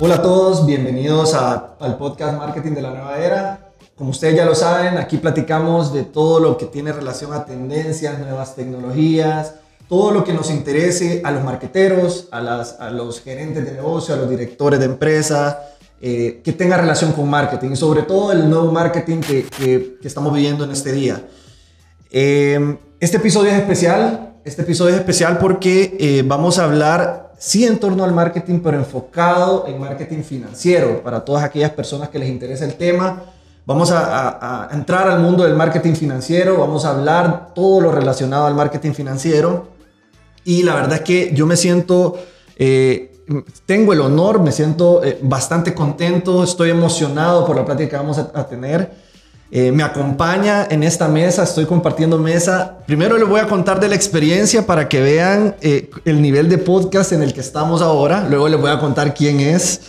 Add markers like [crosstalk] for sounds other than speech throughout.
Hola a todos, bienvenidos al podcast Marketing de la Nueva Era. Como ustedes ya lo saben, aquí platicamos de todo lo que tiene relación a tendencias, nuevas tecnologías, todo lo que nos interese a los marqueteros, a, los gerentes de negocio, a los directores de empresa, eh, que tenga relación con marketing y sobre todo el nuevo marketing que, que, estamos viviendo en este día. Eh, este episodio es especial, este episodio es especial porque eh, vamos a hablar, sí, en torno al marketing, pero enfocado en marketing financiero para todas aquellas personas que les interesa el tema. Vamos a, a entrar al mundo del marketing financiero, vamos a hablar todo lo relacionado al marketing financiero. Y la verdad es que yo me siento eh, tengo el honor, me siento eh, bastante contento, estoy emocionado por la plática que vamos a, tener. Eh, me acompaña en esta mesa, estoy compartiendo mesa. Primero les voy a contar de la experiencia para que vean el nivel de podcast en el que estamos ahora. Luego les voy a contar quién es.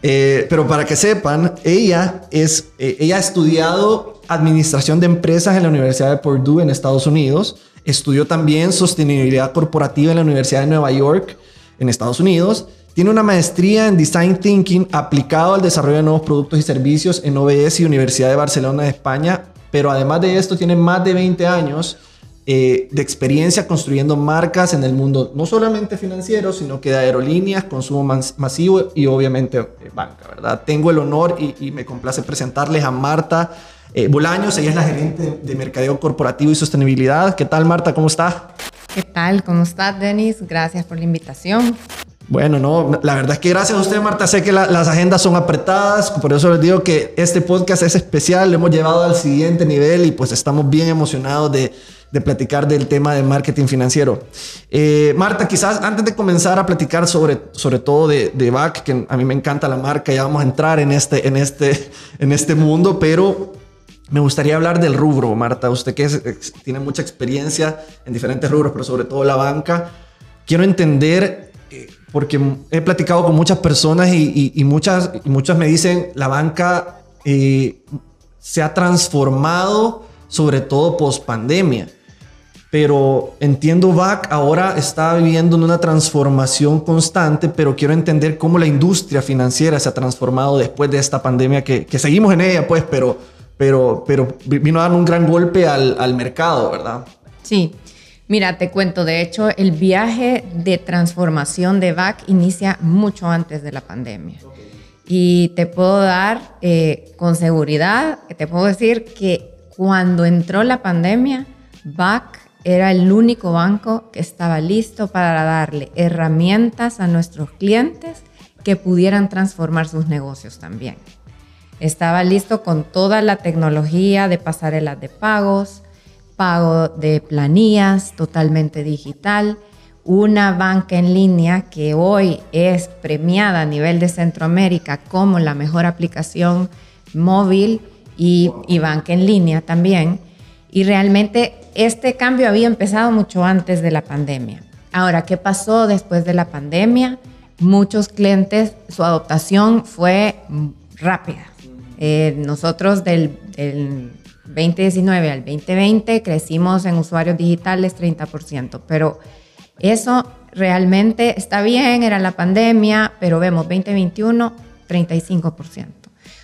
pero para que sepan, ella, es, ella ha estudiado administración de empresas en la Universidad de Purdue en Estados Unidos. Estudió también sostenibilidad corporativa en la Universidad de Nueva York en Estados Unidos. Tiene una maestría en Design Thinking aplicado al desarrollo de nuevos productos y servicios en OBS y Universidad de Barcelona de España, pero además de esto tiene más de 20 años eh, de experiencia construyendo marcas en el mundo, no solamente financiero, sino que de aerolíneas, consumo masivo y obviamente eh, banca. Tengo el honor y, me complace presentarles a Marta eh, Bolaños, ella es la gerente de Mercadeo Corporativo y Sostenibilidad. ¿Qué tal, Marta? ¿Cómo está? ¿Qué tal? ¿Cómo estás, Denis? Gracias por la invitación. Bueno, no, la verdad es que gracias a usted, Marta. Sé que las agendas son apretadas, por eso les digo que este podcast es especial, lo hemos llevado al siguiente nivel y pues estamos bien emocionados de, de platicar del tema de marketing financiero. Eh, Marta, quizás antes de comenzar a platicar sobre, sobre todo de, de que a mí me encanta la marca, ya vamos a entrar en este, en este, en este mundo, pero me gustaría hablar del rubro, Marta. Usted que tiene mucha experiencia en diferentes rubros, pero sobre todo la banca. Quiero entender, porque he platicado con muchas personas y, muchas, y muchas me dicen, la banca eh, se ha transformado, sobre todo post pandemia. Pero entiendo, VAC ahora está viviendo en una transformación constante, pero quiero entender cómo la industria financiera se ha transformado después de esta pandemia que, que seguimos en ella, pues, pero pero, pero vino a dar un gran golpe al, al mercado, ¿verdad? Sí. Mira, te cuento, de hecho, el viaje de transformación de VAC inicia mucho antes de la pandemia. Y te puedo dar eh, con seguridad, te puedo decir que cuando entró la pandemia, VAC era el único banco que estaba listo para darle herramientas a nuestros clientes que pudieran transformar sus negocios también. Estaba listo con toda la tecnología de pasarelas de pagos, pago de planillas totalmente digital, una banca en línea que hoy es premiada a nivel de Centroamérica como la mejor aplicación móvil y, y banca en línea también. Y realmente este cambio había empezado mucho antes de la pandemia. Ahora, ¿qué pasó después de la pandemia? Muchos clientes, su adoptación fue rápida eh, nosotros del, 2019 al 2020 crecimos en usuarios digitales 30%, pero eso realmente está bien, era la pandemia, pero vemos 2021 35%.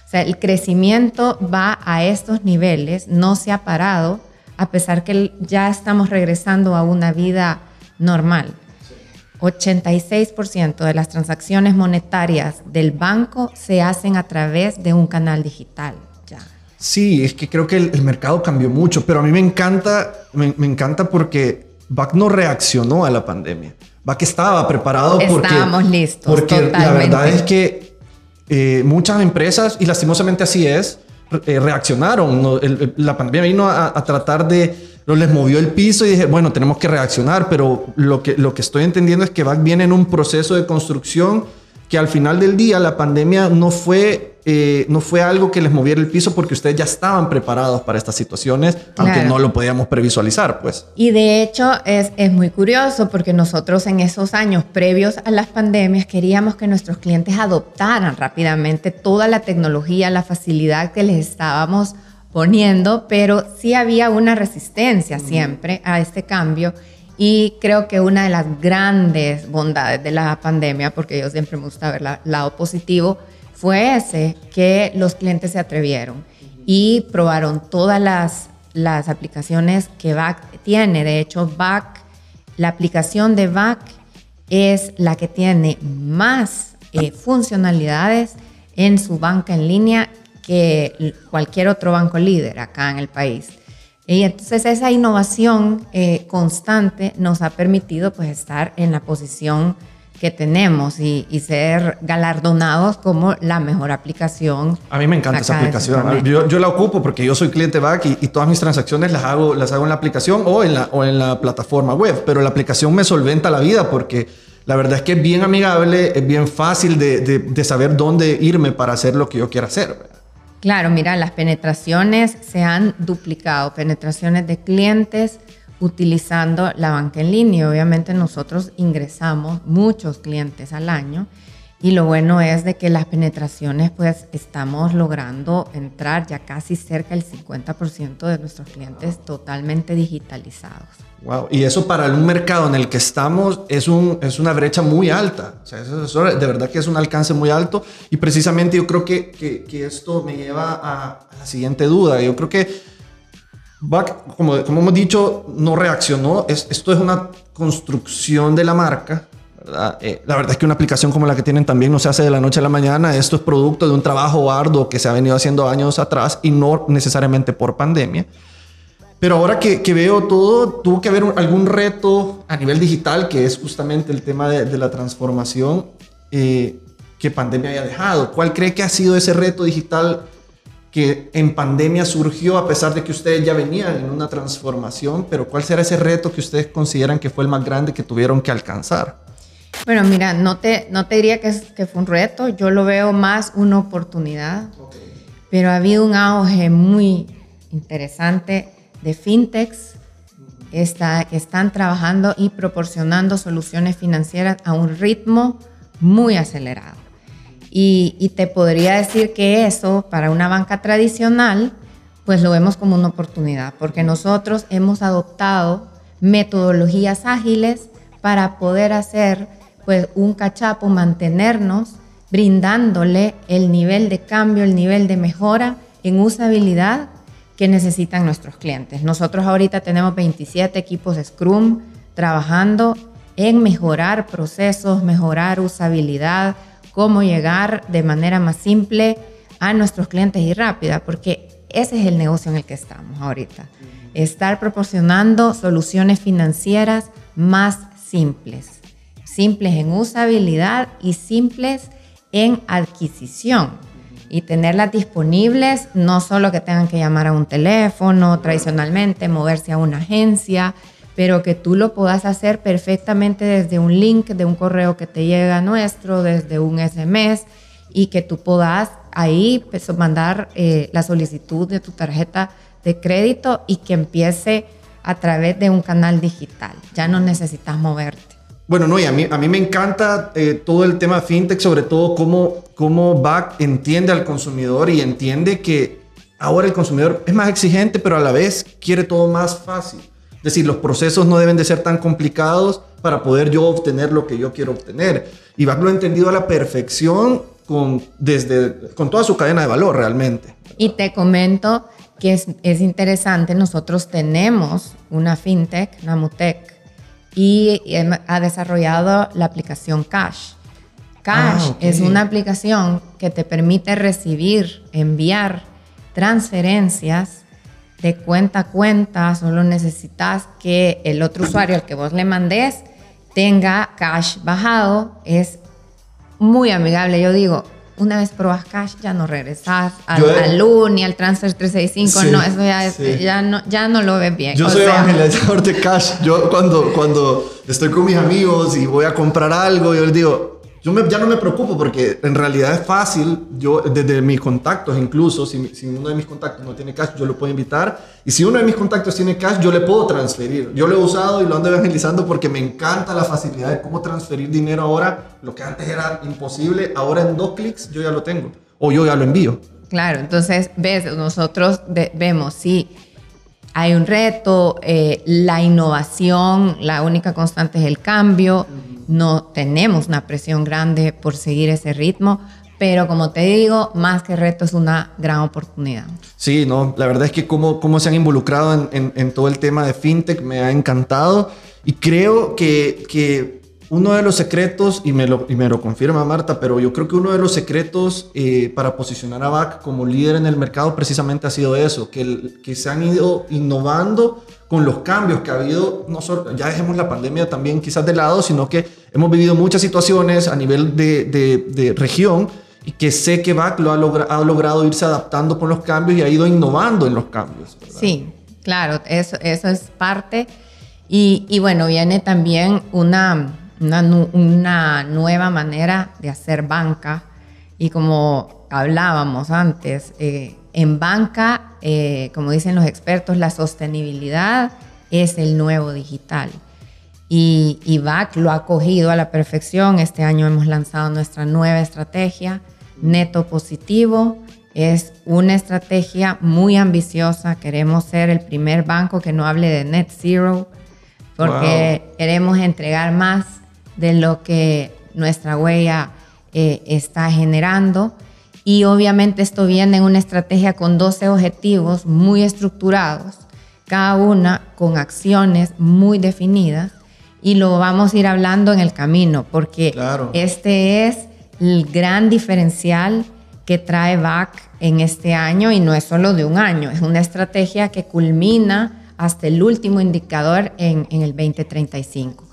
O sea, el crecimiento va a estos niveles, no se ha parado, a pesar que ya estamos regresando a una vida normal. 86% de las transacciones monetarias del banco se hacen a través de un canal digital. Sí, es que creo que el, mercado cambió mucho, pero a mí me encanta, me, encanta porque BAC no reaccionó a la pandemia. BAC estaba preparado porque... Estábamos listos. Porque la verdad es que eh, muchas empresas, y lastimosamente así es, eh, reaccionaron. la pandemia vino a tratar de les movió el piso y dije, bueno, tenemos que reaccionar, pero lo que, lo que estoy entendiendo es que VAC viene en un proceso de construcción que al final del día la pandemia no fue, eh, no fue algo que les moviera el piso porque ustedes ya estaban preparados para estas situaciones, aunque no lo podíamos previsualizar, pues. Y de hecho es, es muy curioso porque nosotros en esos años previos a las pandemias queríamos que nuestros clientes adoptaran rápidamente toda la tecnología, la facilidad que les estábamos poniendo, pero sí había una resistencia siempre a este cambio. Y creo que una de las grandes bondades de la pandemia, porque yo siempre me gusta ver el lado positivo, fue ese, que los clientes se atrevieron y probaron todas las, las aplicaciones que VAC tiene. De hecho, VAC, la aplicación de VAC es la que tiene más eh, funcionalidades en su banca en línea que cualquier otro banco líder acá en el país. Y entonces esa innovación eh, constante nos ha permitido pues estar en la posición que tenemos y, ser galardonados como la mejor aplicación. A mí me encanta esa aplicación. Yo, yo, la ocupo porque yo soy cliente back y, y, todas mis transacciones las hago, las hago en la aplicación o en la, o en la plataforma web, pero la aplicación me solventa la vida porque la verdad es que es bien amigable, es bien fácil de, de, de saber dónde irme para hacer lo que yo quiera hacer. Claro, mira, las penetraciones se han duplicado, penetraciones de clientes utilizando la banca en línea. Obviamente nosotros ingresamos muchos clientes al año y lo bueno es de que las penetraciones pues estamos logrando entrar ya casi cerca del 50% de nuestros clientes totalmente digitalizados. Wow, y eso para un mercado en el que estamos es, un, es una brecha muy alta. O sea, eso, de verdad que es un alcance muy alto. Y precisamente yo creo que, que, esto me lleva a, la siguiente duda. Yo creo que, como, como hemos dicho, no reaccionó. Es, esto es una construcción de la marca. Eh, la verdad es que una aplicación como la que tienen también no se hace de la noche a la mañana. Esto es producto de un trabajo arduo que se ha venido haciendo años atrás y no necesariamente por pandemia. Pero ahora que, veo todo, tuvo que haber algún reto a nivel digital, que es justamente el tema de, la transformación eh, que pandemia haya dejado. ¿Cuál cree que ha sido ese reto digital que en pandemia surgió a pesar de que ustedes ya venían en una transformación? Pero ¿cuál será ese reto que ustedes consideran que fue el más grande que tuvieron que alcanzar? Bueno, mira, no te, no te diría que, que fue un reto, yo lo veo más una oportunidad, pero ha habido un auge muy interesante de fintechs está, que están trabajando y proporcionando soluciones financieras a un ritmo muy acelerado. Y, y, te podría decir que eso para una banca tradicional, pues lo vemos como una oportunidad, porque nosotros hemos adoptado metodologías ágiles para poder hacer pues un cachapo, mantenernos brindándole el nivel de cambio, el nivel de mejora en usabilidad que necesitan nuestros clientes. Nosotros ahorita tenemos 27 equipos Scrum trabajando en mejorar procesos, mejorar usabilidad, cómo llegar de manera más simple a nuestros clientes y rápida, porque ese es el negocio en el que estamos ahorita. Estar proporcionando soluciones financieras más simples, simples en usabilidad y simples en adquisición. Y tenerlas disponibles, no solo que tengan que llamar a un teléfono tradicionalmente, moverse a una agencia, pero que tú lo puedas hacer perfectamente desde un link de un correo que te llega nuestro, desde un SMS y que tú puedas ahí pues, mandar eh, la solicitud de tu tarjeta de crédito y que empiece a través de un canal digital. Ya no necesitas moverte. Bueno, no, y a mí, a mí me encanta eh, todo el tema fintech, sobre todo cómo, cómo BAC entiende al consumidor y entiende que ahora el consumidor es más exigente, pero a la vez quiere todo más fácil. Es decir, los procesos no deben de ser tan complicados para poder yo obtener lo que yo quiero obtener. Y BAC lo ha entendido a la perfección con, desde, con toda su cadena de valor realmente. Y te comento que es, es interesante, nosotros tenemos una fintech, Namutec, y ha desarrollado la aplicación Cash. Cash ah, es una aplicación que te permite recibir, enviar transferencias de cuenta a cuenta. Solo necesitas que el otro usuario al que vos le mandes tenga Cash bajado. Es muy amigable. Yo digo, una vez probas cash, ya no regresas al, al ni al transfer 365, no, eso ya, ya, no, ya no lo ves bien. Yo soy evangelizador de cash. Yo cuando, cuando estoy con mis amigos y voy a comprar algo, yo les digo, yo ya no me preocupo porque en realidad es fácil, yo desde mis contactos incluso, si, si, uno de mis contactos no tiene cash, yo lo puedo invitar. Y si uno de mis contactos tiene cash, yo le puedo transferir. Yo lo he usado y lo ando evangelizando porque me encanta la facilidad de cómo transferir dinero ahora. Lo que antes era imposible, ahora en dos clics yo ya lo tengo. O yo ya lo envío. Claro, entonces ves, nosotros vemos, sí, hay un reto, eh, la innovación, la única constante es el cambio, no tenemos una presión grande por seguir ese ritmo, pero como te digo, más que reto es una gran oportunidad. Sí, no, la verdad es que cómo, cómo se han involucrado en, todo el tema de fintech me ha encantado y creo que, que uno de los secretos, y me, lo, y me lo confirma Marta, pero yo creo que uno de los secretos eh, para posicionar a VAC como líder en el mercado precisamente ha sido eso, que, que se han ido innovando con los cambios que ha habido, no solo, ya dejemos la pandemia también quizás de lado, sino que hemos vivido muchas situaciones a nivel de, de, región y que sé que VAC lo ha, ha, logrado irse adaptando con los cambios y ha ido innovando en los cambios. Sí, claro, eso, eso es parte. Y, y bueno, viene también una una, nueva manera de hacer banca. Y como hablábamos antes, eh, en banca, eh, como dicen los expertos, la sostenibilidad es el nuevo digital. Y, y VAC lo ha cogido a la perfección. Este año hemos lanzado nuestra nueva estrategia, Neto Positivo. Es una estrategia muy ambiciosa. Queremos ser el primer banco que no hable de net zero porque queremos entregar más de lo que nuestra huella eh, está generando. Y obviamente esto viene en una estrategia con 12 objetivos muy estructurados, cada una con acciones muy definidas. Y lo vamos a ir hablando en el camino, porque este es el gran diferencial que trae VAC en este año y no es solo de un año, es una estrategia que culmina hasta el último indicador en, en el 2035.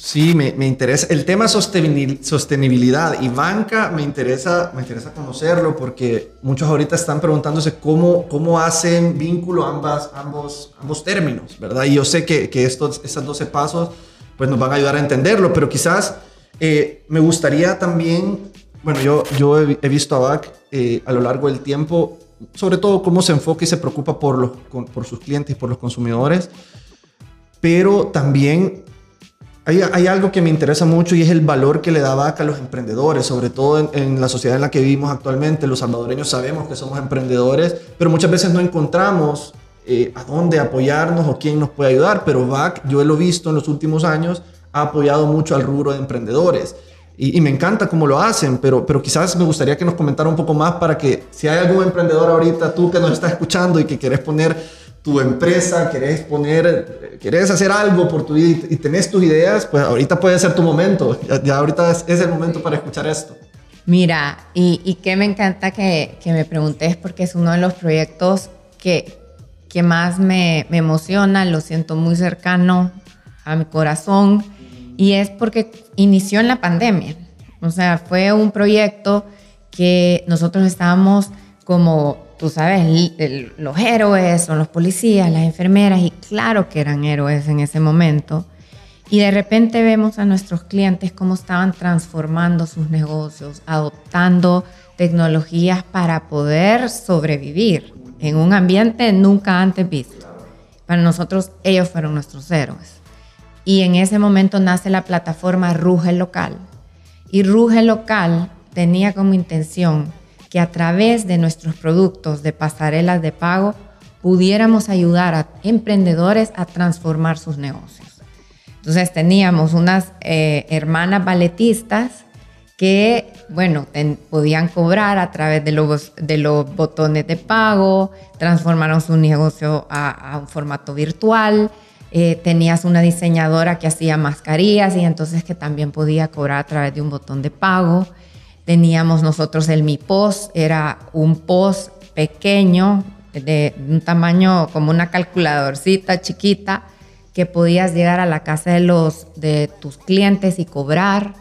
Sí, me, me, interesa. El tema sostenibilidad y banca me interesa, me interesa conocerlo porque muchos ahorita están preguntándose cómo, cómo hacen vínculo ambas, ambos, ambos términos, ¿verdad? Y yo sé que, que estos, estos 12 pasos pues nos van a ayudar a entenderlo, pero quizás eh, me gustaría también, bueno, yo, yo he, visto a BAC eh, a lo largo del tiempo, sobre todo cómo se enfoca y se preocupa por, los, por sus clientes y por los consumidores, pero también hay, algo que me interesa mucho y es el valor que le da VACA a los emprendedores, sobre todo en, la sociedad en la que vivimos actualmente. Los salvadoreños sabemos que somos emprendedores, pero muchas veces no encontramos eh, a dónde apoyarnos o quién nos puede ayudar. Pero VAC, yo lo he visto en los últimos años, ha apoyado mucho al rubro de emprendedores. Y, me encanta cómo lo hacen, pero, pero quizás me gustaría que nos comentara un poco más para que si hay algún emprendedor ahorita, tú que nos estás escuchando y que quieres poner tu empresa, querés poner, querés hacer algo por tu vida y, tenés tus ideas, pues ahorita puede ser tu momento. Ya, ahorita es, el momento para escuchar esto. Mira, y, y que me encanta que, que, me preguntes porque es uno de los proyectos que, que más me, me emociona, lo siento muy cercano a mi corazón y es porque inició en la pandemia. O sea, fue un proyecto que nosotros estábamos como tú sabes, los héroes son los policías, las enfermeras, y claro que eran héroes en ese momento. Y de repente vemos a nuestros clientes cómo estaban transformando sus negocios, adoptando tecnologías para poder sobrevivir en un ambiente nunca antes visto. Para nosotros ellos fueron nuestros héroes. Y en ese momento nace la plataforma Ruge Local. Y Ruge Local tenía como intención que a través de nuestros productos de pasarelas de pago pudiéramos ayudar a emprendedores a transformar sus negocios. Entonces teníamos unas eh, hermanas balletistas que, bueno, podían cobrar a través de los, de los botones de pago, transformaron su negocio a, un formato virtual. Eh, tenías una diseñadora que hacía mascarillas y entonces que también podía cobrar a través de un botón de pago. Teníamos nosotros el Mi Post, era un post pequeño, de un tamaño como una calculadorcita chiquita, que podías llegar a la casa de, los, de tus clientes y cobrar.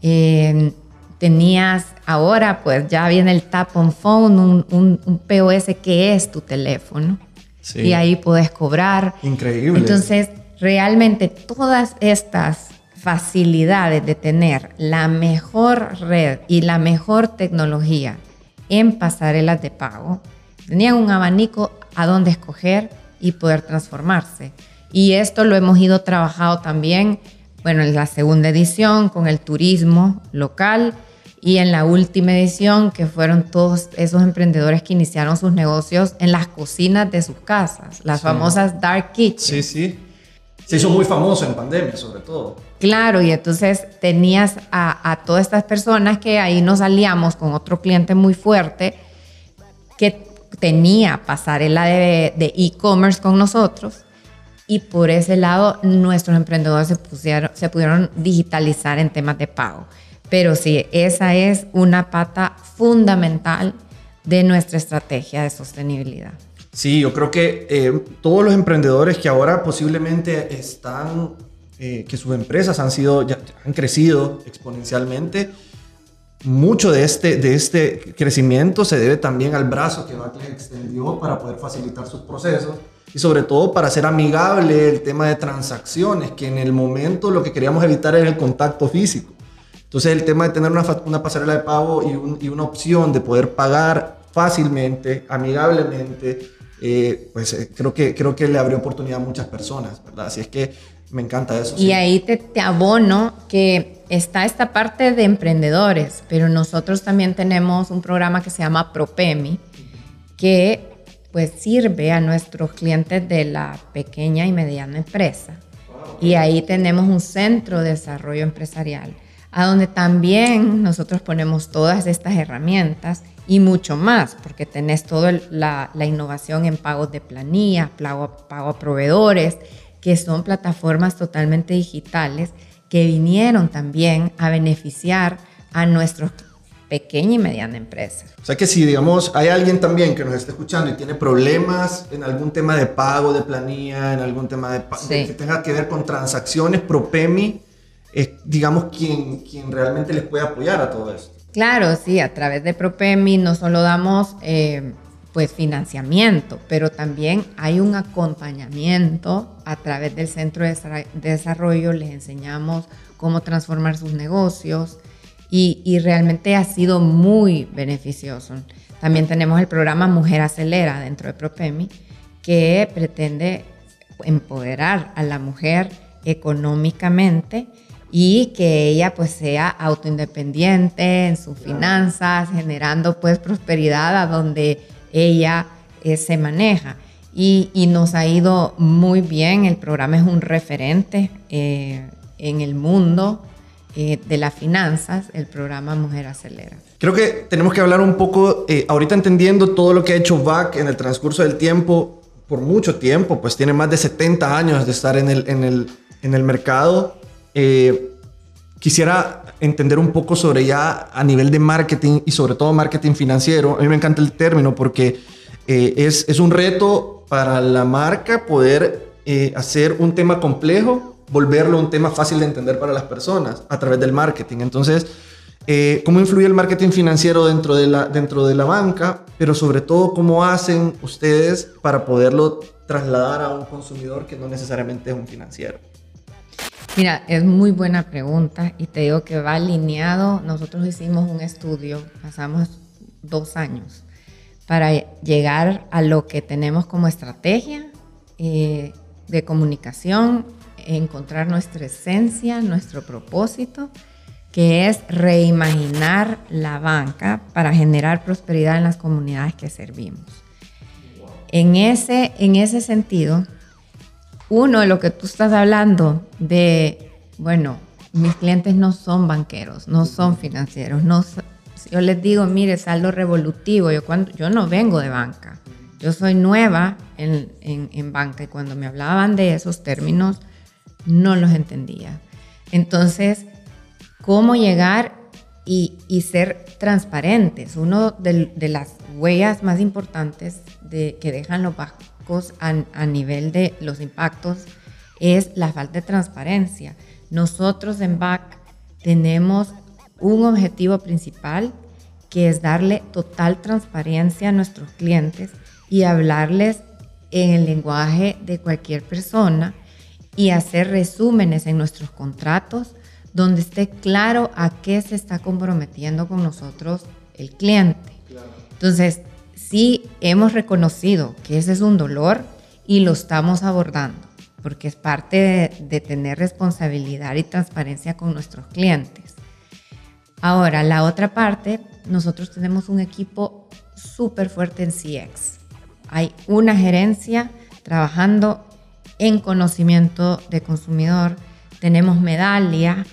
Em, tenías ahora, pues ya viene el tap on phone, un, un, POS que es tu teléfono. Y ahí puedes cobrar. Increíble. Entonces, realmente todas estas facilidades de tener la mejor red y la mejor tecnología en pasarelas de pago, tenían un abanico a donde escoger y poder transformarse. Y esto lo hemos ido trabajando también, bueno, en la segunda edición con el turismo local y en la última edición, que fueron todos esos emprendedores que iniciaron sus negocios en las cocinas de sus casas, las famosas dark kitchens. Sí, sí. Se hizo muy famoso en pandemia, sobre todo. Claro, y entonces tenías a, todas estas personas que ahí nos aliamos con otro cliente muy fuerte que tenía pasarela de e-commerce con nosotros y por ese lado nuestros emprendedores se, pusieron, se pudieron digitalizar en temas de pago. Pero sí, esa es una pata fundamental de nuestra estrategia de sostenibilidad. Sí, yo creo que eh, todos los emprendedores que ahora posiblemente están, eh, que sus empresas han sido, ya, han crecido exponencialmente, mucho de este, de este crecimiento se debe también al brazo que Backlet extendió para poder facilitar sus procesos y sobre todo para hacer amigable el tema de transacciones, que en el momento lo que queríamos evitar era el contacto físico. Entonces el tema de tener una, una pasarela de pago y, y, una opción de poder pagar fácilmente, amigablemente, eh, pues eh, creo, que, creo que le abrió oportunidad a muchas personas, ¿verdad? Así es que me encanta eso. Y ahí te, te abono que está esta parte de emprendedores, pero nosotros también tenemos un programa que se llama ProPemi, que pues sirve a nuestros clientes de la pequeña y mediana empresa. Y ahí tenemos un centro de desarrollo empresarial a donde también nosotros ponemos todas estas herramientas y mucho más, porque tenés toda la, innovación en pagos de planillas, pago, pago a proveedores, que son plataformas totalmente digitales que vinieron también a beneficiar a nuestros pequeña y mediana empresa. O sea que si, digamos, hay alguien también que nos esté escuchando y tiene problemas en algún tema de pago de planilla, en algún tema de, que tenga que ver con transacciones, ProPemi es, digamos, quien, quien realmente les puede apoyar a todo esto. Claro, sí, a través de ProPemi no solo damos eh, pues financiamiento, pero también hay un acompañamiento a través del centro de desarrollo, les enseñamos cómo transformar sus negocios y, y realmente ha sido muy beneficioso. También tenemos el programa Mujer Acelera dentro de ProPemi, que pretende empoderar a la mujer económicamente y que ella pues sea autoindependiente en sus finanzas, generando pues prosperidad a donde ella eh, se maneja. Y, y, nos ha ido muy bien, el programa es un referente eh, en el mundo eh, de las finanzas, el programa Mujer Acelera. Creo que tenemos que hablar un poco, ahorita entendiendo todo lo que ha hecho VAC en el transcurso del tiempo, por mucho tiempo, pues tiene más de 70 años de estar en el, en el, en el mercado eh, quisiera entender un poco sobre ya a nivel de marketing y sobre todo marketing financiero. A mí me encanta el término porque eh, es, es, un reto para la marca poder eh, hacer un tema complejo, volverlo un tema fácil de entender para las personas a través del marketing. Entonces, ¿cómo influye el marketing financiero dentro de, la, dentro de la banca? Pero sobre todo, ¿cómo hacen ustedes para poderlo trasladar a un consumidor que no necesariamente es un financiero? Mira, es muy buena pregunta y te digo que va alineado. Nosotros hicimos un estudio, pasamos dos años para llegar a lo que tenemos como estrategia eh, de comunicación, encontrar nuestra esencia, nuestro propósito, que es reimaginar la banca para generar prosperidad en las comunidades que servimos. En ese, en ese sentido, uno, de lo que tú estás hablando de, bueno, mis clientes no son banqueros, no son financieros, no, yo les digo, mire, saldo revolutivo, yo, cuando, yo no vengo de banca, yo soy nueva en, en, banca y cuando me hablaban de esos términos, no los entendía. Entonces, ¿cómo llegar y, y ser transparentes? Uno de, las huellas más importantes de, que dejan los a, nivel de los impactos es la falta de transparencia. Nosotros en BAC tenemos un objetivo principal que es darle total transparencia a nuestros clientes y hablarles en el lenguaje de cualquier persona y hacer resúmenes en nuestros contratos donde esté claro a qué se está comprometiendo con nosotros el cliente. Entonces, sí hemos reconocido que ese es un dolor y lo estamos abordando, porque es parte de, tener responsabilidad y transparencia con nuestros clientes. Ahora, la otra parte, nosotros tenemos un equipo súper fuerte en CX. Hay una gerencia trabajando en conocimiento de consumidor. Tenemos Medalia,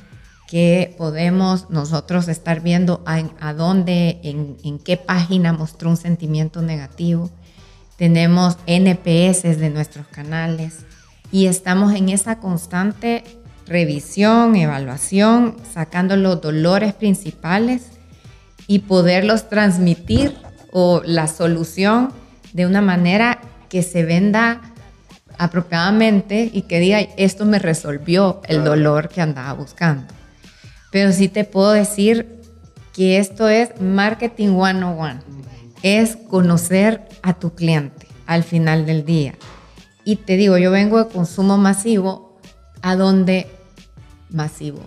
que podemos nosotros estar viendo a, dónde, en, en, qué página mostró un sentimiento negativo. Tenemos NPS de nuestros canales y estamos en esa constante revisión, evaluación, sacando los dolores principales y poderlos transmitir o la solución de una manera que se venda apropiadamente y que diga, esto me resolvió el dolor que andaba buscando. Pero sí te puedo decir que esto es marketing 101. Es conocer a tu cliente al final del día. Y te digo, yo vengo de consumo masivo, a donde masivo.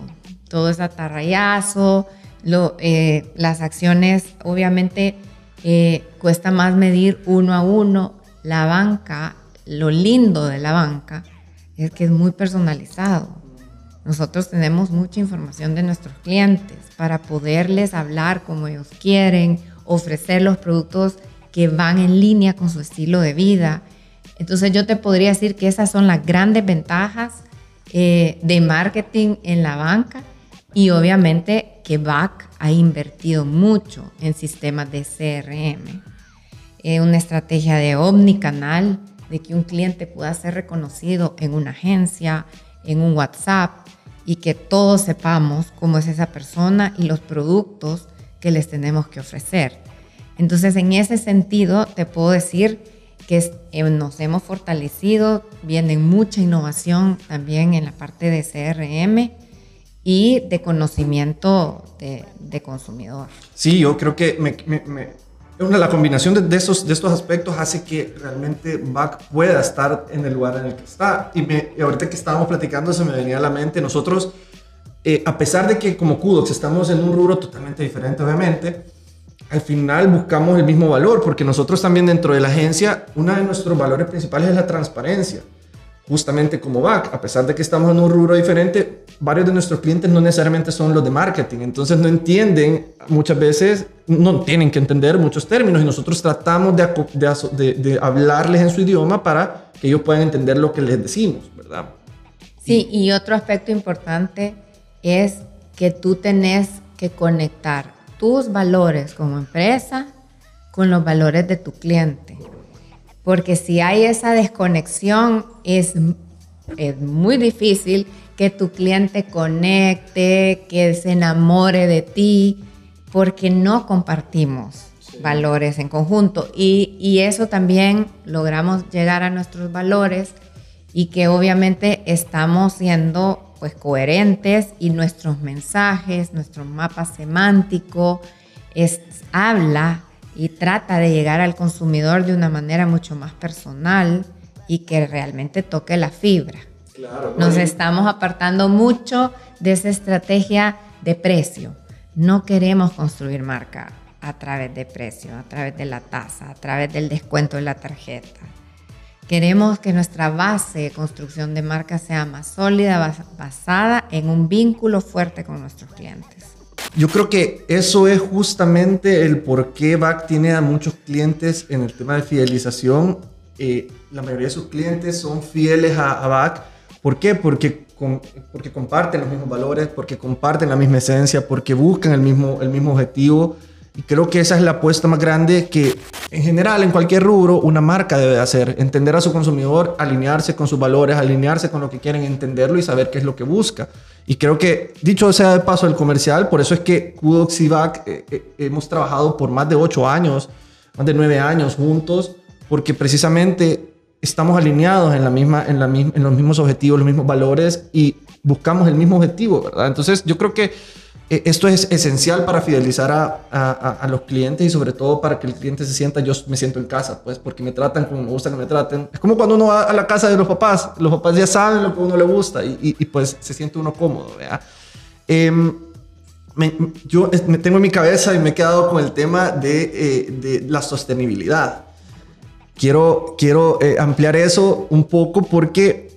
Todo es atarrayazo, lo, eh, las acciones obviamente eh, cuesta más medir uno a uno. La banca, lo lindo de la banca es que es muy personalizado. Nosotros tenemos mucha información de nuestros clientes para poderles hablar como ellos quieren, ofrecer los productos que van en línea con su estilo de vida. Entonces yo te podría decir que esas son las grandes ventajas eh, de marketing en la banca y obviamente que BAC ha invertido mucho en sistemas de CRM. Eh, una estrategia de omnicanal, de que un cliente pueda ser reconocido en una agencia, en un WhatsApp y que todos sepamos cómo es esa persona y los productos que les tenemos que ofrecer. Entonces, en ese sentido, te puedo decir que eh, nos hemos fortalecido, viene mucha innovación también en la parte de CRM y de conocimiento de, consumidor. Sí, yo creo que una, la combinación de, esos, de estos aspectos hace que realmente BAC pueda estar en el lugar en el que está. Y, ahorita que estábamos platicando se me venía a la mente, nosotros, eh, a pesar de que como Kudox estamos en un rubro totalmente diferente, obviamente, al final buscamos el mismo valor, porque nosotros también dentro de la agencia, uno de nuestros valores principales es la transparencia. Justamente como BAC, a pesar de que estamos en un rubro diferente, varios de nuestros clientes no necesariamente son los de marketing, entonces no entienden, muchas veces no tienen que entender muchos términos y nosotros tratamos de, de, hablarles en su idioma para que ellos puedan entender lo que les decimos, ¿verdad? Sí, y otro aspecto importante es que tú tenés que conectar tus valores como empresa con los valores de tu cliente. Porque si hay esa desconexión, es, es muy difícil que tu cliente conecte, que se enamore de ti, porque no compartimos valores en conjunto. Y, y, eso también logramos llegar a nuestros valores y que obviamente estamos siendo pues coherentes y nuestros mensajes, nuestro mapa semántico es, habla y trata de llegar al consumidor de una manera mucho más personal y que realmente toque la fibra. Nos estamos apartando mucho de esa estrategia de precio. No queremos construir marca a través de precio, a través de la tasa, a través del descuento de la tarjeta. Queremos que nuestra base de construcción de marca sea más sólida, basada en un vínculo fuerte con nuestros clientes. Yo creo que eso es justamente el por qué BAC tiene a muchos clientes en el tema de fidelización. Eh, la mayoría de sus clientes son fieles a, a BAC. ¿Por qué? Porque, porque comparten los mismos valores, porque comparten la misma esencia, porque buscan el mismo, el mismo objetivo y creo que esa es la apuesta más grande que en general en cualquier rubro una marca debe hacer. Entender a su consumidor, alinearse con sus valores, alinearse con lo que quieren, entenderlo y saber qué es lo que busca. Y creo que, dicho sea de paso el comercial, por eso es que Kudox y VAC eh, eh, hemos trabajado por más de ocho años, más de nueve años juntos, porque precisamente estamos alineados en, la misma, en, la, en los mismos objetivos, los mismos valores y buscamos el mismo objetivo, ¿verdad? Entonces yo creo que esto es esencial para fidelizar a, a, los clientes y sobre todo para que el cliente se sienta, yo me siento en casa, pues, porque me tratan como me gusta que me traten. Es como cuando uno va a la casa de los papás, los papás ya saben lo que a uno le gusta y, y, pues se siente uno cómodo, ¿verdad? Em, yo me tengo en mi cabeza y me he quedado con el tema de, eh, de la sostenibilidad. Quiero, quiero eh, ampliar eso un poco porque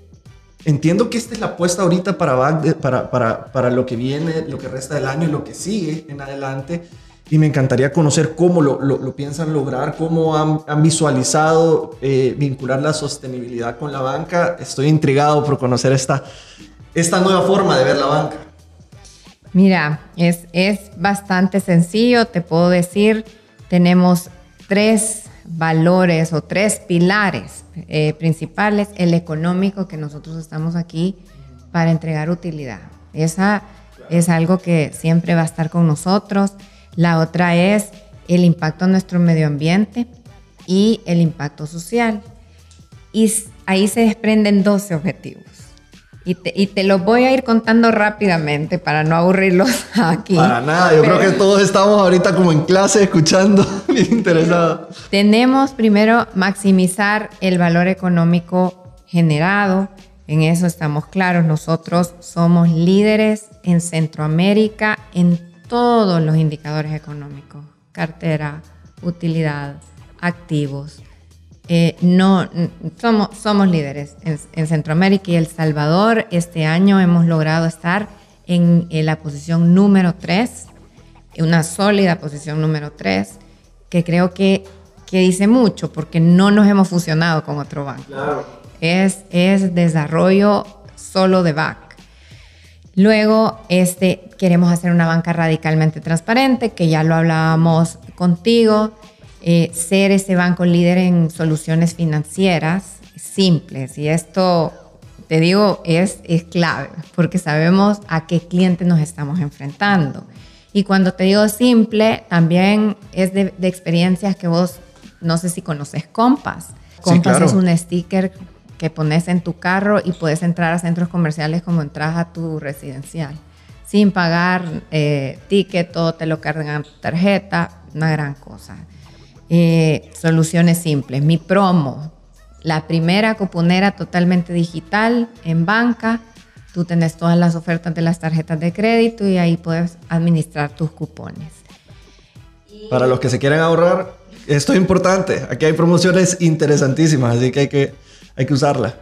entiendo que esta es la apuesta ahorita para, para, para, para lo que viene, lo que resta del año y lo que sigue en adelante. Y me encantaría conocer cómo lo, lo, piensan lograr, cómo han, han visualizado eh, vincular la sostenibilidad con la banca. Estoy intrigado por conocer esta, esta nueva forma de ver la banca. Mira, es, es bastante sencillo, te puedo decir, tenemos tres valores o tres pilares eh, principales. El económico, que nosotros estamos aquí para entregar utilidad. Esa es algo que siempre va a estar con nosotros. La otra es el impacto en nuestro medio ambiente y el impacto social. Y ahí se desprenden 12 objetivos. Y te, y te los voy a ir contando rápidamente para no aburrirlos [laughs] aquí. Para nada, yo creo que todos estamos ahorita como en clase escuchando, [laughs] interesados. Tenemos primero maximizar el valor económico generado. En eso estamos claros. Nosotros somos líderes en Centroamérica en todos los indicadores económicos. Cartera, utilidad, activos, eh, no, somos, somos líderes en, Centroamérica y El Salvador. Este año hemos logrado estar en, la posición número 3, una sólida posición número 3, que creo que, que, dice mucho porque no nos hemos fusionado con otro banco. Es, es desarrollo solo de BAC. Luego, este, queremos hacer una banca radicalmente transparente, que ya lo hablábamos contigo. Eh, ser ese banco líder en soluciones financieras simples. Y esto, te digo, es, es clave, porque sabemos a qué cliente nos estamos enfrentando. Y cuando te digo simple, también es de, experiencias que vos, no sé si conoces Compass. Compass es un sticker que pones en tu carro y puedes entrar a centros comerciales como entras a tu residencial. Sin pagar eh, ticket, todo te lo cargan tarjeta, una gran cosa. Eh, soluciones simples. Mi promo, la primera cuponera totalmente digital en banca. Tú tenés todas las ofertas de las tarjetas de crédito y ahí puedes administrar tus cupones. Para los que se quieren ahorrar, esto es importante. Aquí hay promociones interesantísimas, así que hay que, hay que usarla.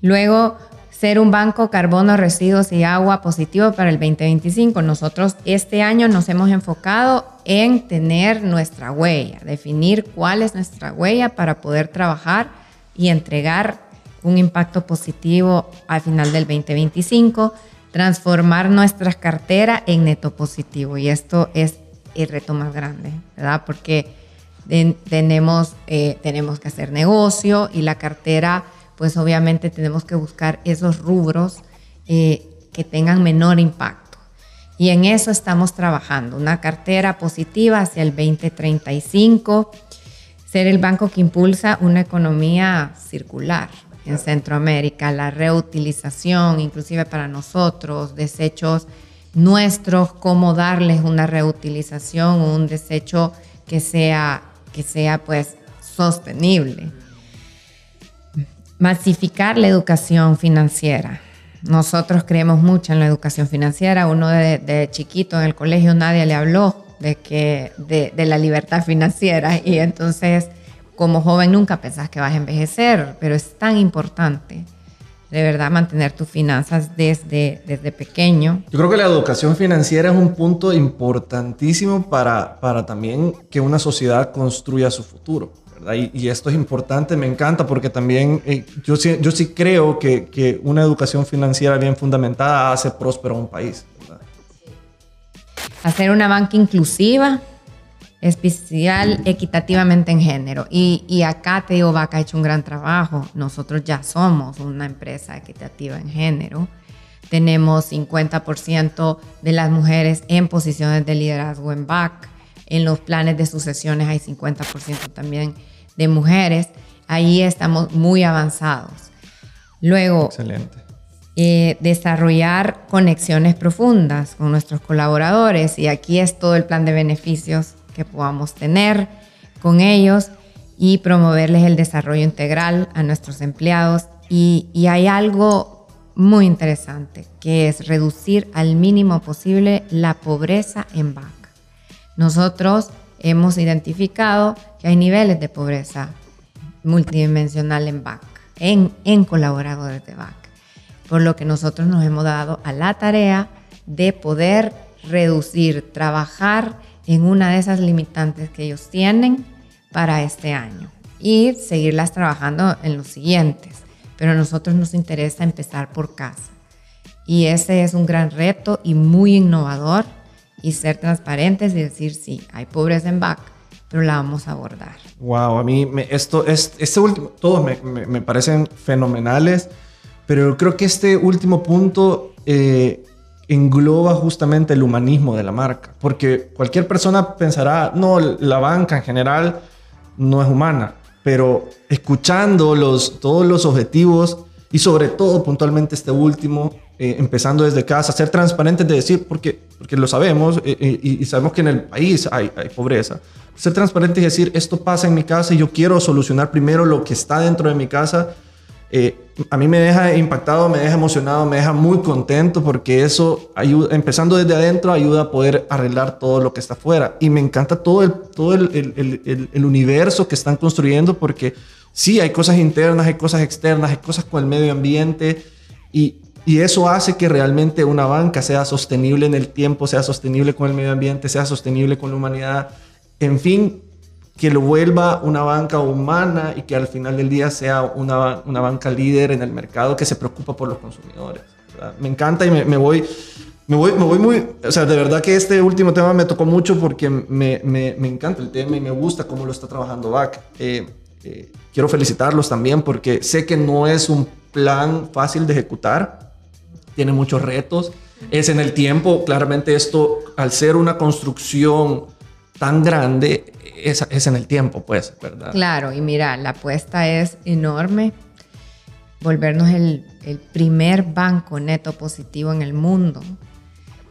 Luego, ser un banco carbono, residuos y agua positivo para el 2025. Nosotros este año nos hemos enfocado en tener nuestra huella, definir cuál es nuestra huella para poder trabajar y entregar un impacto positivo al final del 2025, transformar nuestra cartera en neto positivo. Y esto es el reto más grande, ¿verdad? Porque tenemos, eh, tenemos que hacer negocio y la cartera pues obviamente tenemos que buscar esos rubros eh, que tengan menor impacto. Y en eso estamos trabajando, una cartera positiva hacia el 2035, ser el banco que impulsa una economía circular en Centroamérica, la reutilización, inclusive para nosotros, desechos nuestros, cómo darles una reutilización, un desecho que sea, que sea pues sostenible. Masificar la educación financiera. Nosotros creemos mucho en la educación financiera. Uno de, chiquito en el colegio nadie le habló de, que, de, la libertad financiera y entonces como joven nunca pensás que vas a envejecer, pero es tan importante de verdad mantener tus finanzas desde, desde pequeño. Yo creo que la educación financiera es un punto importantísimo para, para también que una sociedad construya su futuro. Y, esto es importante, me encanta porque también eh, yo, sí, yo sí creo que, que, una educación financiera bien fundamentada hace próspero a un país. Hacer una banca inclusiva, especial, equitativamente en género. Y, y acá te digo, Vaca ha hecho un gran trabajo. Nosotros ya somos una empresa equitativa en género. Tenemos 50% de las mujeres en posiciones de liderazgo en BAC. En los planes de sucesiones hay 50% también de mujeres, ahí estamos muy avanzados. Luego, eh, desarrollar conexiones profundas con nuestros colaboradores y aquí es todo el plan de beneficios que podamos tener con ellos y promoverles el desarrollo integral a nuestros empleados. Y, y hay algo muy interesante, que es reducir al mínimo posible la pobreza en BAC. Nosotros hemos identificado que hay niveles de pobreza multidimensional en BAC, en, en colaboradores de BAC. por lo que nosotros nos hemos dado a la tarea de poder reducir, trabajar en una de esas limitantes que ellos tienen para este año y seguirlas trabajando en los siguientes. Pero a nosotros nos interesa empezar por casa. Y ese es un gran reto y muy innovador y ser transparentes y decir, sí, hay pobreza en back, pero la vamos a abordar. Wow, a mí me, esto, es, este último, todos me, me, me, parecen fenomenales, pero creo que este último punto eh, engloba justamente el humanismo de la marca, porque cualquier persona pensará, no, la banca en general no es humana, pero escuchando los, todos los objetivos y sobre todo puntualmente este último, eh, empezando desde casa, ser transparentes de decir, porque, porque lo sabemos eh, eh, y, sabemos que en el país hay, hay, pobreza, ser transparentes y decir, esto pasa en mi casa y yo quiero solucionar primero lo que está dentro de mi casa eh, a mí me deja impactado, me deja emocionado, me deja muy contento porque eso, ayuda, empezando desde adentro, ayuda a poder arreglar todo lo que está afuera. Y me encanta todo el, todo el, el, el, universo que están construyendo porque sí, hay cosas internas, hay cosas externas, hay cosas con el medio ambiente y, y eso hace que realmente una banca sea sostenible en el tiempo, sea sostenible con el medio ambiente, sea sostenible con la humanidad. En fin, que lo vuelva una banca humana y que al final del día sea una, una banca líder en el mercado que se preocupa por los consumidores. Me encanta y me, voy, me, voy, me voy muy... O sea, de verdad que este último tema me tocó mucho porque me, me, me encanta el tema y me gusta cómo lo está trabajando BAC. Eh, eh, quiero felicitarlos también porque sé que no es un plan fácil de ejecutar, tiene muchos retos, es en el tiempo, claramente esto, al ser una construcción tan grande, es, es, en el tiempo, pues, ¿verdad? Claro, y mira, la apuesta es enorme. Volvernos el, el primer banco neto positivo en el mundo.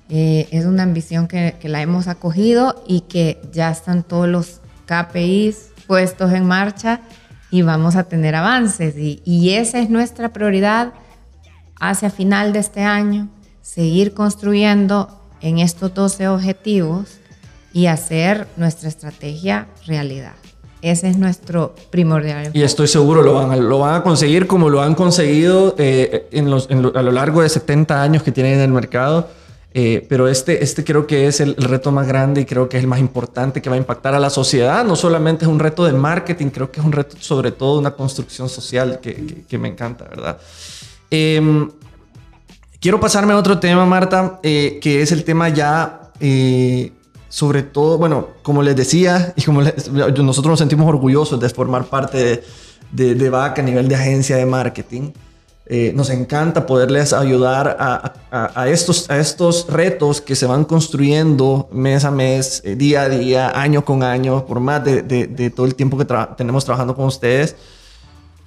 Eh, es una ambición que, que, la hemos acogido y que ya están todos los KPIs puestos en marcha y vamos a tener avances. Y, y esa es nuestra prioridad hacia final de este año, seguir construyendo en estos 12 objetivos y hacer nuestra estrategia realidad. Ese es nuestro primordial. Y estoy seguro lo van a, lo van a conseguir como lo han conseguido eh, a lo largo de 70 años que tienen en el mercado. Eh, pero este, este creo que es el, reto más grande y creo que es el más importante que va a impactar a la sociedad. No solamente es un reto de marketing, creo que es un reto sobre todo una construcción social que, que me encanta, ¿verdad? Eh, quiero pasarme a otro tema, Marta, eh, que es el tema ya eh, sobre todo, bueno, como les decía, y como nosotros nos sentimos orgullosos de formar parte de, de, a nivel de agencia de marketing. Eh, nos encanta poderles ayudar a, estos, a estos retos que se van construyendo mes a mes, eh, día a día, año con año, por más de todo el tiempo que tra tenemos trabajando con ustedes.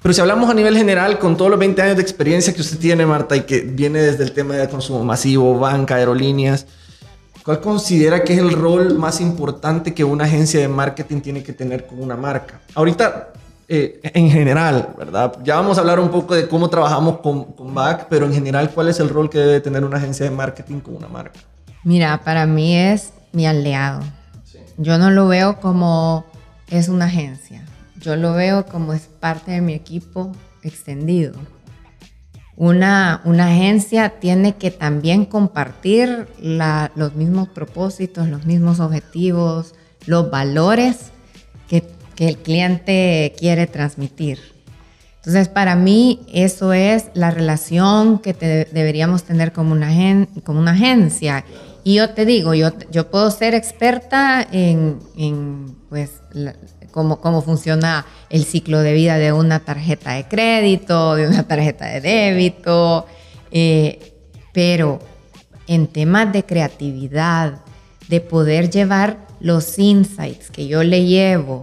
Pero si hablamos a nivel general, con todos los 20 años de experiencia que usted tiene, Marta, y que viene desde el tema de consumo masivo, banca, aerolíneas, ¿Cuál considera que es el rol más importante que una agencia de marketing tiene que tener con una marca? Ahorita, eh, en general, ¿verdad? Ya vamos a hablar un poco de cómo trabajamos con, con BAC, pero en general, ¿cuál es el rol que debe tener una agencia de marketing con una marca? Mira, para mí es mi aliado. Sí. Yo no lo veo como es una agencia. Yo lo veo como es parte de mi equipo extendido una, una agencia tiene que también compartir la, los mismos propósitos, los mismos objetivos, los valores que, que el cliente quiere transmitir. Entonces, para mí, eso es la relación que te, deberíamos tener como una, como una agencia. Y yo te digo, yo, yo puedo ser experta en, en pues, la, cómo, cómo funciona el ciclo de vida de una tarjeta de crédito, de una tarjeta de débito, eh, pero en temas de creatividad, de poder llevar los insights que yo le llevo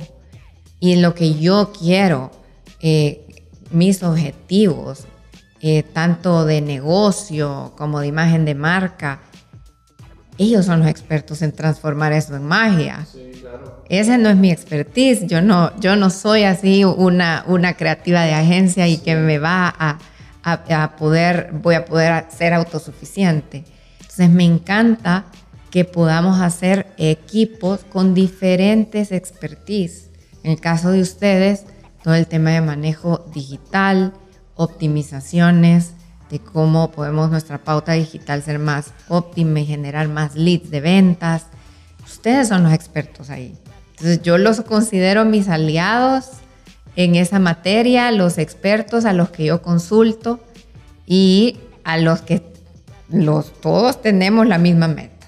y en lo que yo quiero, eh, mis objetivos, eh, tanto de negocio como de imagen de marca, ellos son los expertos en transformar eso en magia. Sí, claro. Ese no es mi expertise. Yo no, yo no soy así una, una creativa de agencia y que me va a, a, a, poder, voy a poder ser autosuficiente. Entonces me encanta que podamos hacer equipos con diferentes expertise. En el caso de ustedes, todo el tema de manejo digital, optimizaciones, de cómo podemos nuestra pauta digital ser más óptima y generar más leads de ventas. Ustedes son los expertos ahí. Entonces yo los considero mis aliados en esa materia, los expertos a los que yo consulto y a los que los, todos tenemos la misma meta,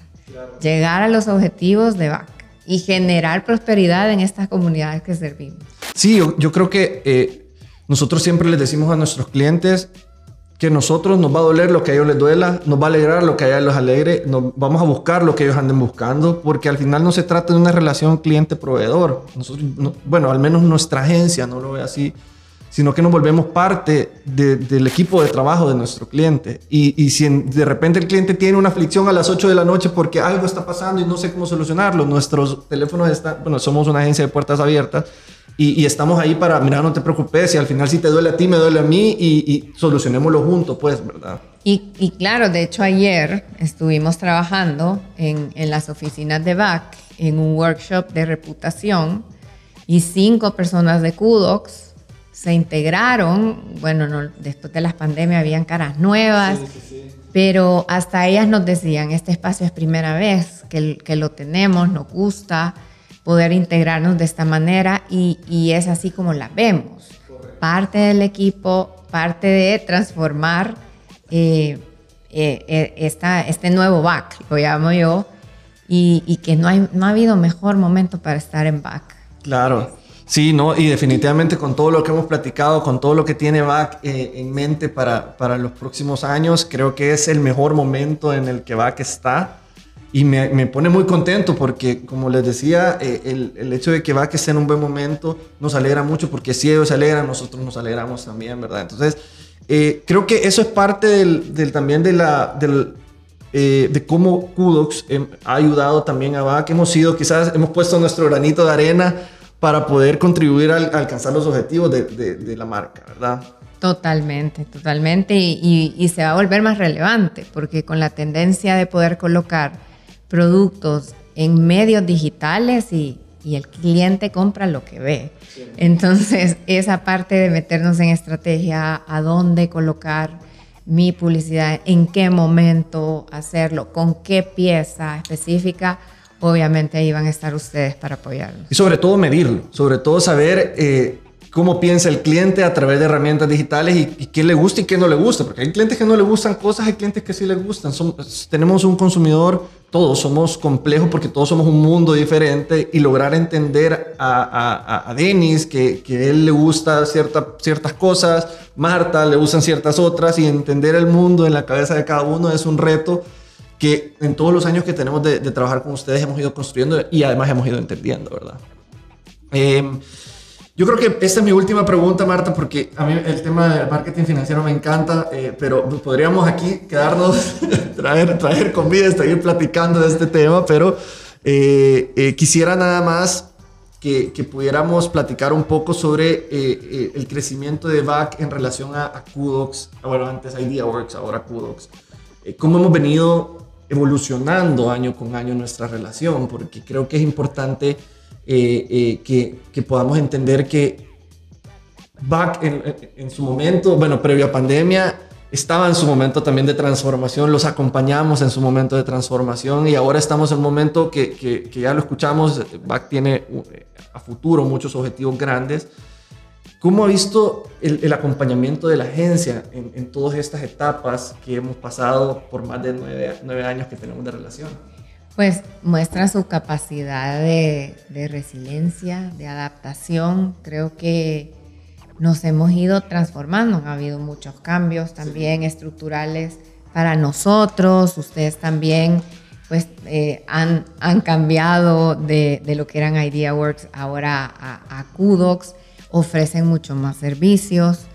llegar a los objetivos de VAC y generar prosperidad en estas comunidades que servimos. Sí, yo, creo que eh, nosotros siempre les decimos a nuestros clientes, que nosotros nos va a doler lo que a ellos les duela, nos va a alegrar lo que a ellos les alegre, vamos a buscar lo que ellos anden buscando, porque al final no se trata de una relación cliente-proveedor. bueno, al menos nuestra agencia no lo ve así, sino que nos volvemos parte del equipo de trabajo de nuestro cliente. Y, y, si de repente el cliente tiene una aflicción a las 8 de la noche porque algo está pasando y no sé cómo solucionarlo, nuestros teléfonos están, bueno, somos una agencia de puertas abiertas, y, estamos ahí para, mira, no te preocupes, y al final si te duele a ti, me duele a mí y, solucionémoslo juntos, pues, ¿verdad? Y, y, claro, de hecho ayer estuvimos trabajando en, en las oficinas de BAC en un workshop de reputación y cinco personas de Kudox se integraron. Bueno, no, después de las pandemias habían caras nuevas, pero hasta ellas nos decían, este espacio es primera vez que, que lo tenemos, nos gusta poder integrarnos de esta manera y, y es así como la vemos. Parte del equipo, parte de transformar eh, eh, eh, esta, este nuevo back, lo llamo yo, y, y, que no, hay, no ha habido mejor momento para estar en back. Claro. Sí, no, y definitivamente con todo lo que hemos platicado, con todo lo que tiene BAC en mente para, para los próximos años, creo que es el mejor momento en el que BAC está y me, me, pone muy contento porque, como les decía, eh, el, el, hecho de que va que esté en un buen momento nos alegra mucho porque si ellos se alegran, nosotros nos alegramos también, ¿verdad? Entonces, eh, creo que eso es parte del, del también de, la, del, eh, de cómo Kudox ha ayudado también a VAC. Hemos sido, quizás hemos puesto nuestro granito de arena para poder contribuir a, alcanzar los objetivos de, de, la marca, ¿verdad? Totalmente, totalmente. Y, y se va a volver más relevante porque con la tendencia de poder colocar productos en medios digitales y, el cliente compra lo que ve. Entonces, esa parte de meternos en estrategia, a dónde colocar mi publicidad, en qué momento hacerlo, con qué pieza específica, obviamente ahí van a estar ustedes para apoyarnos. Y sobre todo medirlo, sobre todo saber eh, cómo piensa el cliente a través de herramientas digitales y, qué le gusta y qué no le gusta, porque hay clientes que no le gustan cosas, hay clientes que sí les gustan. tenemos un consumidor, todos somos complejos porque todos somos un mundo diferente y lograr entender a, a, a Denis que, que él le gusta cierta, ciertas cosas, Marta le gustan ciertas otras y entender el mundo en la cabeza de cada uno es un reto que en todos los años que tenemos de, de trabajar con ustedes hemos ido construyendo y además hemos ido entendiendo, ¿verdad? Eh, yo creo que esta es mi última pregunta, Marta, porque a mí el tema del marketing financiero me encanta, eh, pero podríamos aquí quedarnos, [laughs] traer, traer comida, seguir platicando de este tema, pero eh, eh, quisiera nada más que, que, pudiéramos platicar un poco sobre el crecimiento de VAC en relación a, a Kudox, bueno, antes IdeaWorks, ahora Kudox. ¿Cómo hemos venido evolucionando año con año nuestra relación? Porque creo que es importante eh, eh, que, que, podamos entender que Back en, en, su momento, bueno, previo a pandemia, estaba en su momento también de transformación, los acompañamos en su momento de transformación y ahora estamos en un momento que, que, que ya lo escuchamos, Back tiene eh, a futuro muchos objetivos grandes. ¿Cómo ha visto el, el acompañamiento de la agencia en, en, todas estas etapas que hemos pasado por más de nueve, nueve años que tenemos de relación? Pues muestra su capacidad de, resiliencia, de adaptación. Creo que nos hemos ido transformando, ha habido muchos cambios también estructurales para nosotros, ustedes también pues eh, han, han, cambiado de, lo que eran IdeaWorks ahora a, a Kudox, ofrecen mucho más servicios.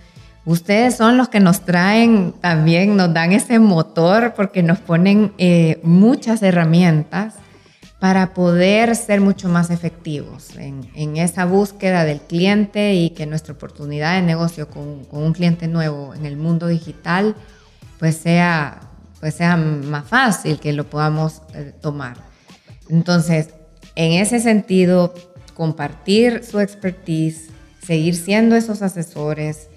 Ustedes son los que nos traen también, nos dan ese motor porque nos ponen eh, muchas herramientas para poder ser mucho más efectivos en, esa búsqueda del cliente y que nuestra oportunidad de negocio con, un cliente nuevo en el mundo digital pues sea, pues sea más fácil que lo podamos eh, tomar. Entonces, en ese sentido, compartir su expertise, seguir siendo esos asesores,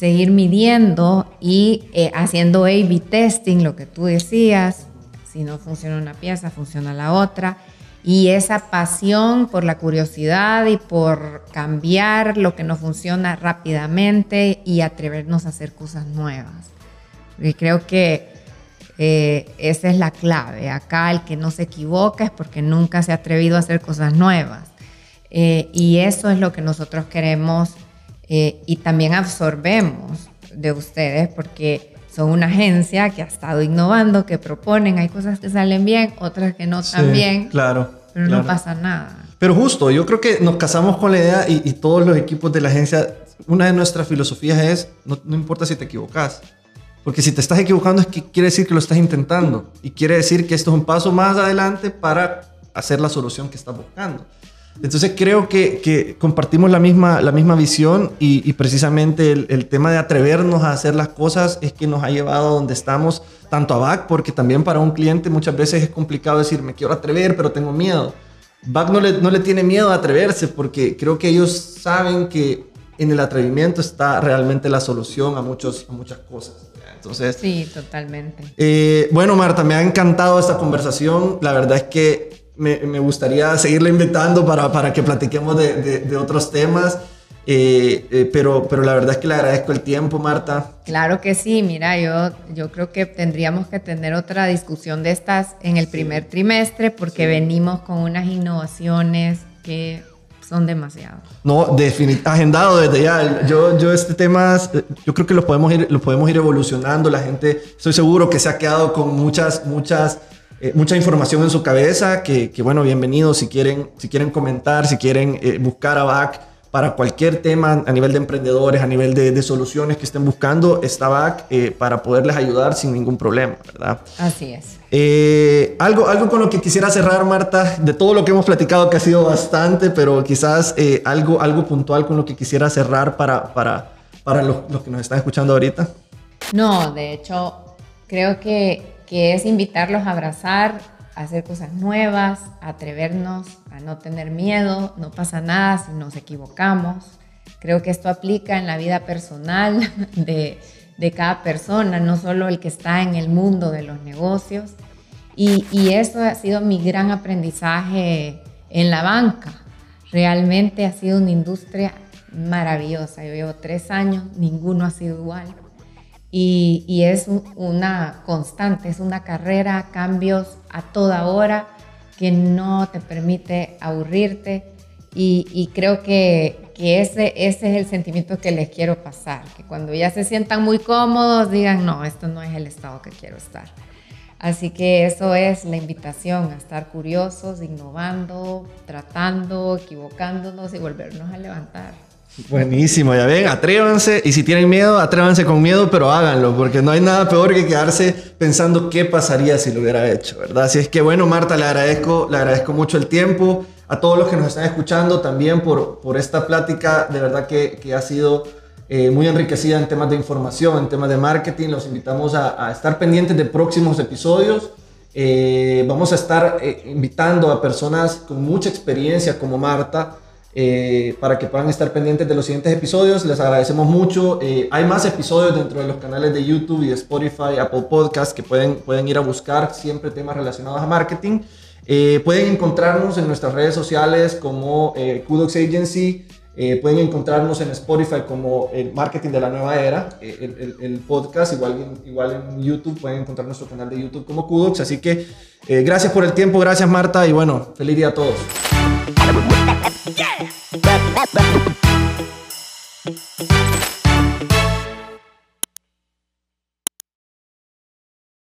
seguir midiendo y eh, haciendo A-B testing, lo que tú decías, si no funciona una pieza, funciona la otra. Y esa pasión por la curiosidad y por cambiar lo que no funciona rápidamente y atrevernos a hacer cosas nuevas. Y creo que eh, esa es la clave. Acá el que no se equivoca es porque nunca se ha atrevido a hacer cosas nuevas. Eh, y eso es lo que nosotros queremos eh, y también absorbemos de ustedes porque son una agencia que ha estado innovando, que proponen, hay cosas que salen bien, otras que no tan bien. Claro. Pero no pasa nada. Pero justo, yo creo que nos casamos con la idea y, todos los equipos de la agencia, una de nuestras filosofías es, no, no importa si te equivocas, porque si te estás equivocando es que quiere decir que lo estás intentando y quiere decir que esto es un paso más adelante para hacer la solución que estás buscando. Entonces creo que, que, compartimos la misma, la misma visión y, y precisamente el, el, tema de atrevernos a hacer las cosas es que nos ha llevado a donde estamos, tanto a BAC, porque también para un cliente muchas veces es complicado decir, me quiero atrever, pero tengo miedo. BAC no le, no le tiene miedo a atreverse porque creo que ellos saben que en el atrevimiento está realmente la solución a, muchos, a muchas cosas. Entonces, sí, totalmente. Eh, bueno, Marta, me ha encantado esta conversación. La verdad es que me, me gustaría seguirle invitando para, para que platiquemos de, de, otros temas. Eh, eh, pero, pero la verdad es que le agradezco el tiempo, Marta. Claro que sí, mira, yo, yo creo que tendríamos que tener otra discusión de estas en el primer trimestre porque venimos con unas innovaciones que son demasiado. No, agendado desde ya. Yo, yo este tema, yo creo que lo podemos ir, lo podemos ir evolucionando. La gente, estoy seguro que se ha quedado con muchas, muchas eh, mucha información en su cabeza, que, bueno, bienvenidos si quieren, si quieren comentar, si quieren eh, buscar a BAC para cualquier tema a nivel de emprendedores, a nivel de, soluciones que estén buscando, está BAC eh, para poderles ayudar sin ningún problema, ¿verdad? Así es. algo, algo con lo que quisiera cerrar, Marta, de todo lo que hemos platicado, que ha sido bastante, pero quizás algo, algo puntual con lo que quisiera cerrar para, para, para los, los que nos están escuchando ahorita. No, de hecho, creo que que es invitarlos a abrazar, hacer cosas nuevas, atrevernos, a no tener miedo, no pasa nada si nos equivocamos. Creo que esto aplica en la vida personal [laughs] de, de cada persona, no solo el que está en el mundo de los negocios. Y, y eso ha sido mi gran aprendizaje en la banca. Realmente ha sido una industria maravillosa. Yo llevo tres años, ninguno ha sido igual. Y, es una constante, es una carrera, cambios a toda hora que no te permite aburrirte y, creo que, ese, ese es el sentimiento que les quiero pasar, que cuando ya se sientan muy cómodos digan, no, esto no es el estado que quiero estar. Así que eso es la invitación a estar curiosos, innovando, tratando, equivocándonos y volvernos a levantar. Buenísimo, ya ven, atrévanse y si tienen miedo, atrévanse con miedo, pero háganlo, porque no hay nada peor que quedarse pensando qué pasaría si lo hubiera hecho, ¿verdad? Así es que bueno, Marta, le agradezco, le agradezco mucho el tiempo, a todos los que nos están escuchando también por, por esta plática, de verdad que, que ha sido eh, muy enriquecida en temas de información, en temas de marketing, los invitamos a, a estar pendientes de próximos episodios. Eh, vamos a estar eh, invitando a personas con mucha experiencia como Marta, eh, para que puedan estar pendientes de los siguientes episodios. Les agradecemos mucho. Eh, hay más episodios dentro de los canales de YouTube y de Spotify, Apple Podcast, que pueden, pueden ir a buscar siempre temas relacionados a marketing. Eh, pueden encontrarnos en nuestras redes sociales como Kudox Agency. pueden encontrarnos en Spotify como el Marketing de la Nueva Era, el, podcast. Igual, igual en YouTube pueden encontrar nuestro canal de YouTube como Kudox. Así que gracias por el tiempo, gracias Marta y bueno, feliz día a todos. Bye.